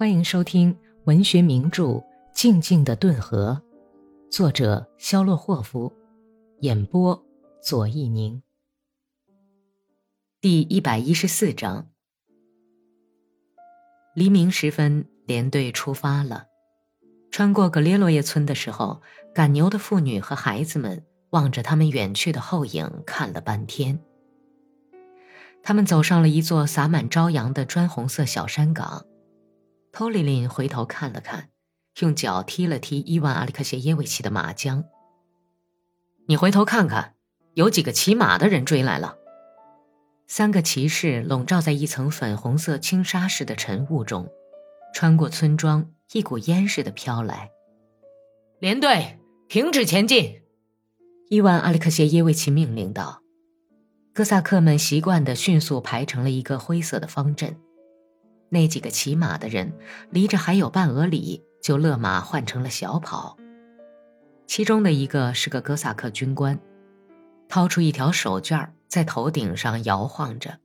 欢迎收听文学名著《静静的顿河》，作者肖洛霍夫，演播左一宁。第一百一十四章。黎明时分，连队出发了。穿过格列洛耶村的时候，赶牛的妇女和孩子们望着他们远去的后影看了半天。他们走上了一座洒满朝阳的砖红色小山岗。托里林回头看了看，用脚踢了踢伊万·阿里克谢耶维奇的马缰。你回头看看，有几个骑马的人追来了。三个骑士笼罩在一层粉红色轻纱似的晨雾中，穿过村庄，一股烟似的飘来。连队停止前进！伊万·阿里克谢耶维奇命令道。哥萨克们习惯地迅速排成了一个灰色的方阵。那几个骑马的人离着还有半俄里，就勒马换成了小跑。其中的一个是个哥萨克军官，掏出一条手绢在头顶上摇晃着。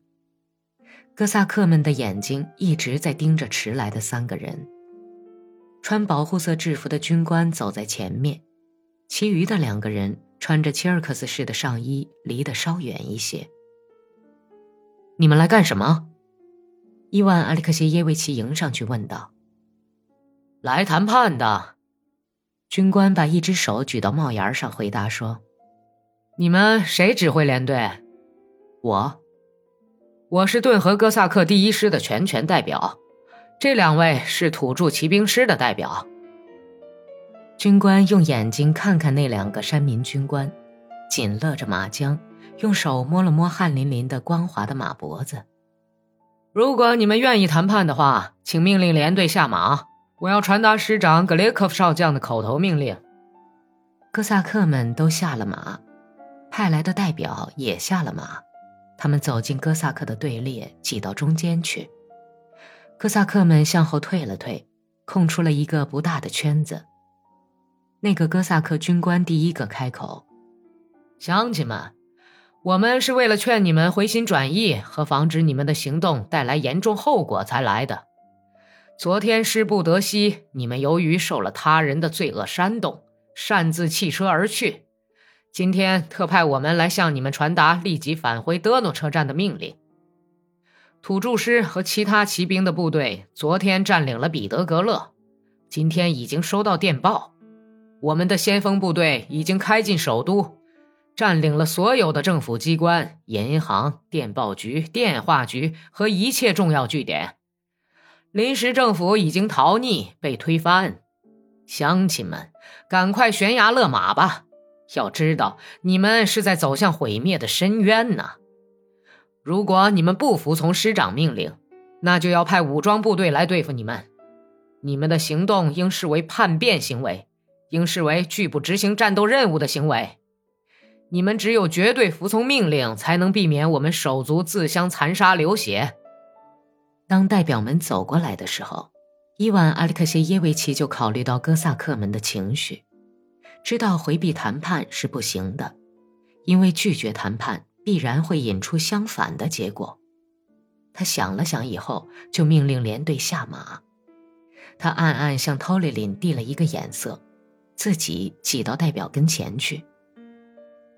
哥萨克们的眼睛一直在盯着迟来的三个人。穿保护色制服的军官走在前面，其余的两个人穿着切尔克斯式的上衣，离得稍远一些。你们来干什么？伊万·阿里克谢耶维奇迎上去问道：“来谈判的。”军官把一只手举到帽檐上，回答说：“你们谁指挥连队？”“我，我是顿河哥萨克第一师的全权代表。这两位是土著骑兵师的代表。”军官用眼睛看看那两个山民军官，紧勒着马缰，用手摸了摸汗淋淋的光滑的马脖子。如果你们愿意谈判的话，请命令连队下马。我要传达师长格列科夫少将的口头命令。哥萨克们都下了马，派来的代表也下了马。他们走进哥萨克的队列，挤到中间去。哥萨克们向后退了退，空出了一个不大的圈子。那个哥萨克军官第一个开口：“乡亲们。”我们是为了劝你们回心转意和防止你们的行动带来严重后果才来的。昨天师不得悉，你们由于受了他人的罪恶煽动，擅自弃车而去。今天特派我们来向你们传达立即返回德诺车站的命令。土著师和其他骑兵的部队昨天占领了彼得格勒，今天已经收到电报，我们的先锋部队已经开进首都。占领了所有的政府机关、银行、电报局、电话局和一切重要据点。临时政府已经逃匿，被推翻。乡亲们，赶快悬崖勒马吧！要知道，你们是在走向毁灭的深渊呢。如果你们不服从师长命令，那就要派武装部队来对付你们。你们的行动应视为叛变行为，应视为拒不执行战斗任务的行为。你们只有绝对服从命令，才能避免我们手足自相残杀、流血。当代表们走过来的时候，伊万·阿里克谢耶维奇就考虑到哥萨克们的情绪，知道回避谈判是不行的，因为拒绝谈判必然会引出相反的结果。他想了想以后，就命令连队下马。他暗暗向托里林递了一个眼色，自己挤到代表跟前去。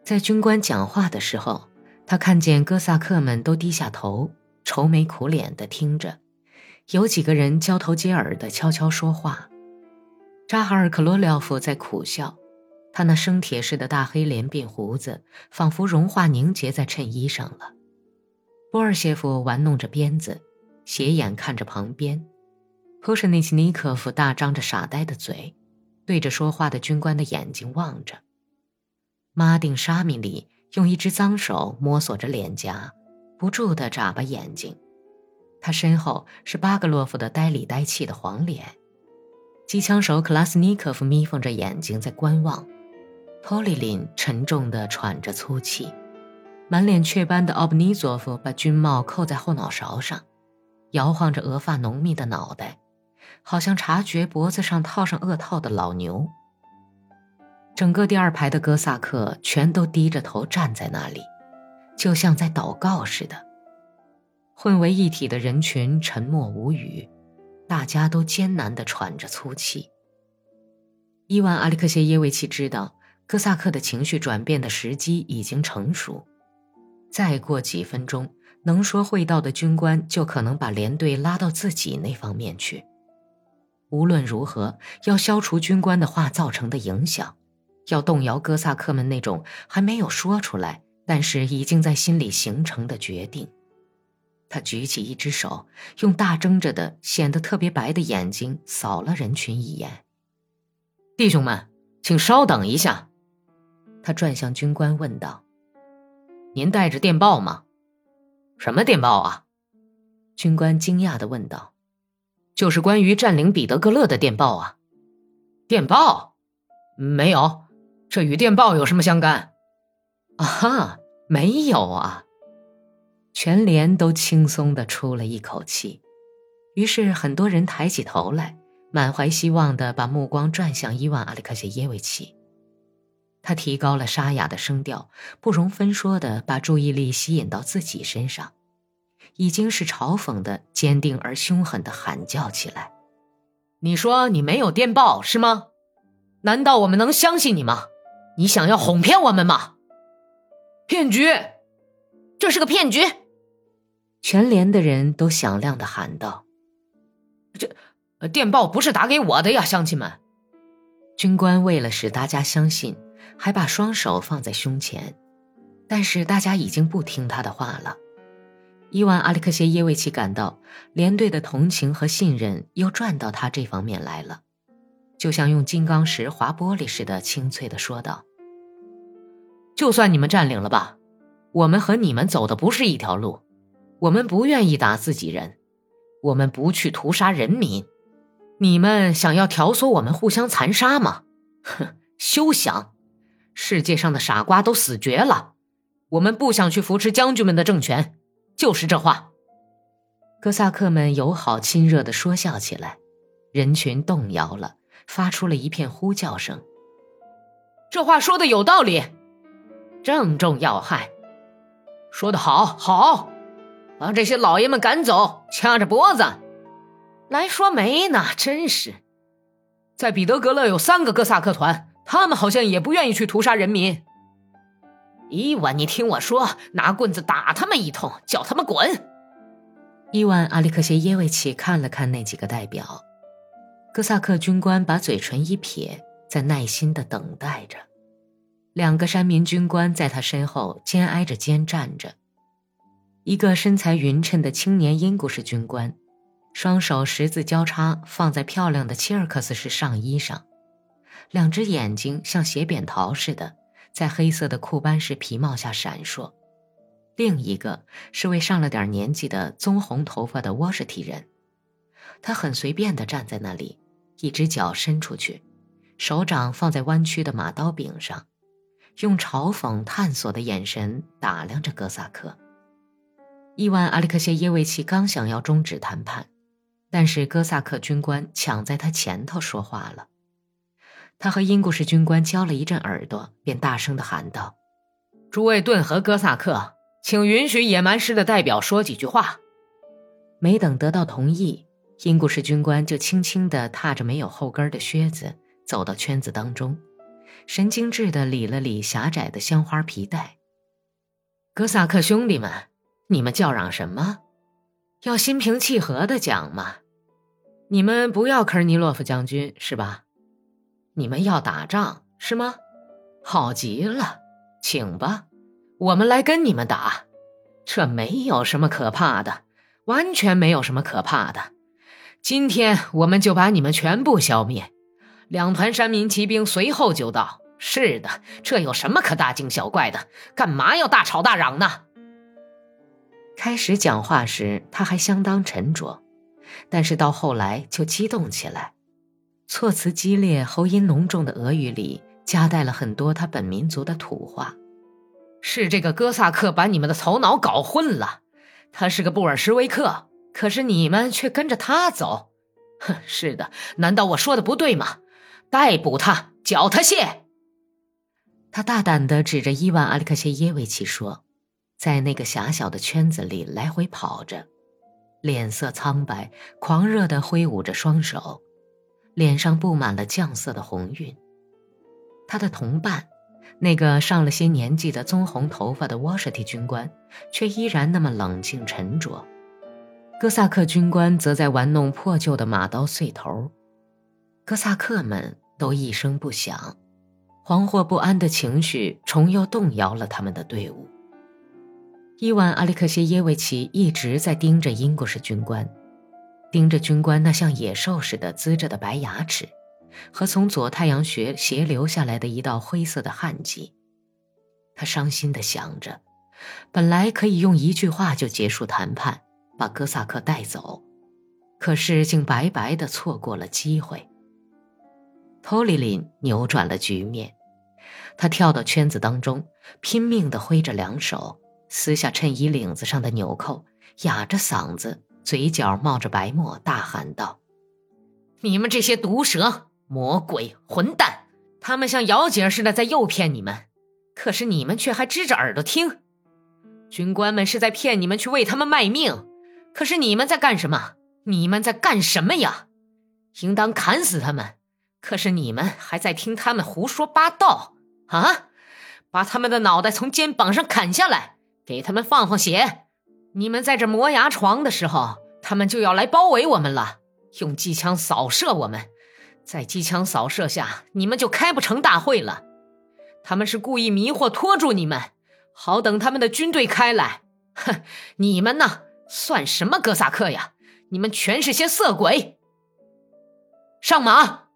在军官讲话的时候，他看见哥萨克们都低下头，愁眉苦脸地听着，有几个人交头接耳地悄悄说话。扎哈尔克罗廖夫在苦笑，他那生铁似的大黑连鬓胡子仿佛融化凝结在衬衣上了。波尔谢夫玩弄着鞭子，斜眼看着旁边。普什内奇尼科夫大张着傻呆的嘴，对着说话的军官的眼睛望着。马丁沙米里用一只脏手摸索着脸颊，不住地眨巴眼睛。他身后是巴格洛夫的呆里呆气的黄脸。机枪手克拉斯尼科夫眯缝着眼睛在观望。托里林沉重地喘着粗气。满脸雀斑的奥布尼佐夫把军帽扣在后脑勺上，摇晃着额发浓密的脑袋，好像察觉脖子上套上恶套的老牛。整个第二排的哥萨克全都低着头站在那里，就像在祷告似的。混为一体的人群沉默无语，大家都艰难地喘着粗气。伊万·阿里克谢耶维奇知道哥萨克的情绪转变的时机已经成熟，再过几分钟，能说会道的军官就可能把连队拉到自己那方面去。无论如何，要消除军官的话造成的影响，要动摇哥萨克们那种还没有说出来，但是已经在心里形成的决定。他举起一只手，用大睁着的、显得特别白的眼睛扫了人群一眼。弟兄们，请稍等一下。他转向军官问道：“您带着电报吗？什么电报啊？”军官惊讶的问道：“就是关于占领彼得格勒的电报啊。”电报？没有，这与电报有什么相干？啊哈，没有啊。全连都轻松的出了一口气，于是很多人抬起头来。满怀希望的把目光转向伊万·阿里克谢耶维奇，他提高了沙哑的声调，不容分说的把注意力吸引到自己身上，已经是嘲讽的、坚定而凶狠的喊叫起来：“你说你没有电报是吗？难道我们能相信你吗？你想要哄骗我们吗？骗局！这是个骗局！”全连的人都响亮的喊道：“这……”电报不是打给我的呀，乡亲们！军官为了使大家相信，还把双手放在胸前，但是大家已经不听他的话了。伊万·阿里克谢耶维奇感到连队的同情和信任又转到他这方面来了，就像用金刚石划玻璃似的，清脆的说道：“就算你们占领了吧，我们和你们走的不是一条路，我们不愿意打自己人，我们不去屠杀人民。”你们想要挑唆我们互相残杀吗？哼，休想！世界上的傻瓜都死绝了。我们不想去扶持将军们的政权，就是这话。哥萨克们友好亲热的说笑起来，人群动摇了，发出了一片呼叫声。这话说的有道理，正中要害。说得好，好，把这些老爷们赶走，掐着脖子。来说媒呢，真是，在彼得格勒有三个哥萨克团，他们好像也不愿意去屠杀人民。伊万，你听我说，拿棍子打他们一通，叫他们滚。伊万·阿里克谢耶维奇看了看那几个代表，哥萨克军官把嘴唇一撇，在耐心的等待着。两个山民军官在他身后肩挨着肩站着，一个身材匀称的青年英国式军官。双手十字交叉放在漂亮的切尔克斯式上衣上，两只眼睛像斜扁桃似的在黑色的库班式皮帽下闪烁。另一个是位上了点年纪的棕红头发的沃什提人，他很随便地站在那里，一只脚伸出去，手掌放在弯曲的马刀柄上，用嘲讽探索的眼神打量着哥萨克。伊万·阿列克谢耶维奇刚想要终止谈判。但是哥萨克军官抢在他前头说话了，他和英国式军官交了一阵耳朵，便大声的喊道：“诸位顿河哥萨克，请允许野蛮师的代表说几句话。”没等得到同意，英国式军官就轻轻地踏着没有后跟的靴子走到圈子当中，神经质地理了理狭窄的香花皮带。哥萨克兄弟们，你们叫嚷什么？要心平气和的讲嘛，你们不要科尔尼洛夫将军是吧？你们要打仗是吗？好极了，请吧，我们来跟你们打，这没有什么可怕的，完全没有什么可怕的。今天我们就把你们全部消灭。两团山民骑兵随后就到。是的，这有什么可大惊小怪的？干嘛要大吵大嚷呢？开始讲话时，他还相当沉着，但是到后来就激动起来，措辞激烈、喉音浓重的俄语里夹带了很多他本民族的土话。是这个哥萨克把你们的头脑搞混了，他是个布尔什维克，可是你们却跟着他走。哼，是的，难道我说的不对吗？逮捕他，缴他械。他大胆的指着伊万·阿里克谢耶维奇说。在那个狭小的圈子里来回跑着，脸色苍白，狂热的挥舞着双手，脸上布满了酱色的红晕。他的同伴，那个上了些年纪的棕红头发的沃什蒂军官，却依然那么冷静沉着。哥萨克军官则在玩弄破旧的马刀碎头。哥萨克们都一声不响，惶惑不安的情绪重又动摇了他们的队伍。伊万·阿列克谢耶维奇一直在盯着英国式军官，盯着军官那像野兽似的呲着的白牙齿，和从左太阳穴斜流下来的一道灰色的汗迹。他伤心地想着，本来可以用一句话就结束谈判，把哥萨克带走，可是竟白白地错过了机会。托里林扭转了局面，他跳到圈子当中，拼命地挥着两手。撕下衬衣领子上的纽扣，哑着嗓子，嘴角冒着白沫，大喊道：“你们这些毒蛇、魔鬼、混蛋！他们像姚姐似的在诱骗你们，可是你们却还支着耳朵听。军官们是在骗你们去为他们卖命，可是你们在干什么？你们在干什么呀？应当砍死他们，可是你们还在听他们胡说八道啊！把他们的脑袋从肩膀上砍下来！”给他们放放血！你们在这磨牙床的时候，他们就要来包围我们了，用机枪扫射我们。在机枪扫射下，你们就开不成大会了。他们是故意迷惑、拖住你们，好等他们的军队开来。哼，你们呢，算什么哥萨克呀？你们全是些色鬼！上马！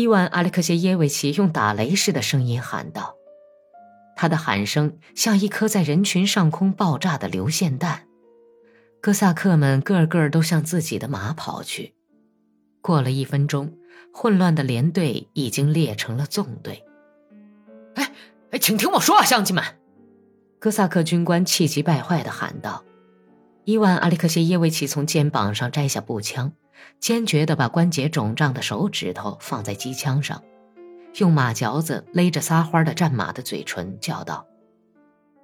伊万·阿列克谢耶维奇用打雷似的声音喊道。他的喊声像一颗在人群上空爆炸的流线弹，哥萨克们个个都向自己的马跑去。过了一分钟，混乱的连队已经列成了纵队。哎哎，请听我说啊，乡亲们！哥萨克军官气急败坏地喊道。伊万·阿里克谢耶维奇从肩膀上摘下步枪，坚决地把关节肿胀的手指头放在机枪上。用马嚼子勒着撒欢的战马的嘴唇，叫道：“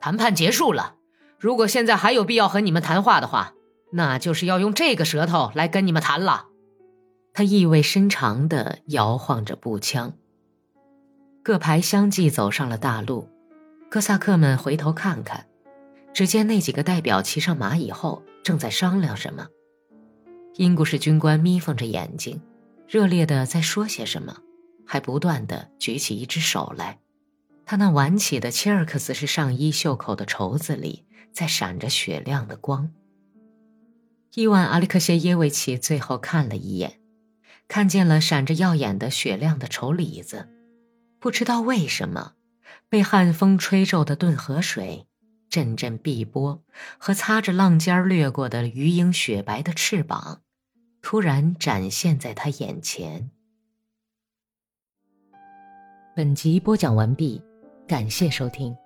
谈判结束了。如果现在还有必要和你们谈话的话，那就是要用这个舌头来跟你们谈了。”他意味深长地摇晃着步枪。各排相继走上了大路，哥萨克们回头看看，只见那几个代表骑上马以后，正在商量什么。英国士军官眯缝着眼睛，热烈地在说些什么。还不断地举起一只手来，他那挽起的切尔克斯式上衣袖口的绸子里在闪着雪亮的光。伊万·阿里克谢耶维奇最后看了一眼，看见了闪着耀眼的雪亮的绸里子，不知道为什么，被寒风吹皱的顿河水、阵阵碧波和擦着浪尖掠过的鱼鹰雪白的翅膀，突然展现在他眼前。本集播讲完毕，感谢收听。